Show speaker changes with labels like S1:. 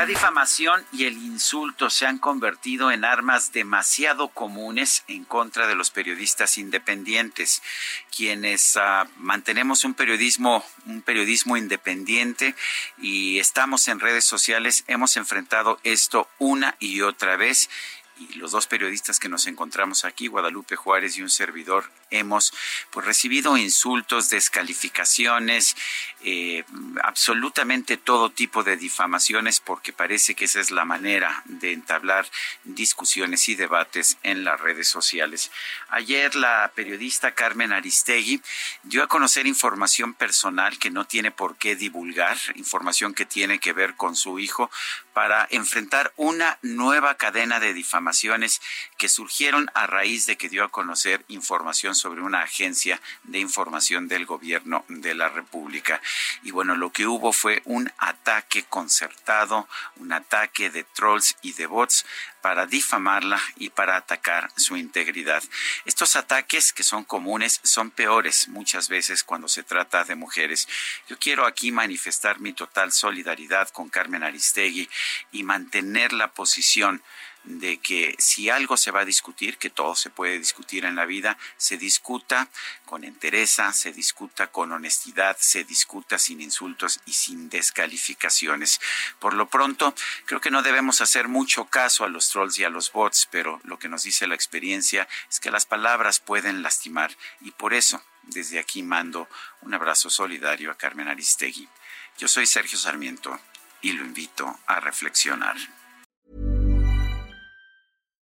S1: La difamación y el insulto se han convertido en armas demasiado comunes en contra de los periodistas independientes, quienes uh, mantenemos un periodismo, un periodismo independiente y estamos en redes sociales, hemos enfrentado esto una y otra vez y los dos periodistas que nos encontramos aquí, Guadalupe Juárez y un servidor, hemos pues recibido insultos, descalificaciones, eh, absolutamente todo tipo de difamaciones, porque parece que esa es la manera de entablar discusiones y debates en las redes sociales. Ayer la periodista Carmen Aristegui dio a conocer información personal que no tiene por qué divulgar, información que tiene que ver con su hijo, para enfrentar una nueva cadena de difamaciones que surgieron a raíz de que dio a conocer información sobre una agencia de información del gobierno de la República. Y bueno, lo que hubo fue un ataque concertado, un ataque de trolls y de bots para difamarla y para atacar su integridad. Estos ataques que son comunes son peores muchas veces cuando se trata de mujeres. Yo quiero aquí manifestar mi total solidaridad con Carmen Aristegui y mantener la posición de que si algo se va a discutir, que todo se puede discutir en la vida, se discuta con entereza, se discuta con honestidad, se discuta sin insultos y sin descalificaciones. Por lo pronto, creo que no debemos hacer mucho caso a los trolls y a los bots, pero lo que nos dice la experiencia es que las palabras pueden lastimar y por eso desde aquí mando un abrazo solidario a Carmen Aristegui. Yo soy Sergio Sarmiento y lo invito a reflexionar.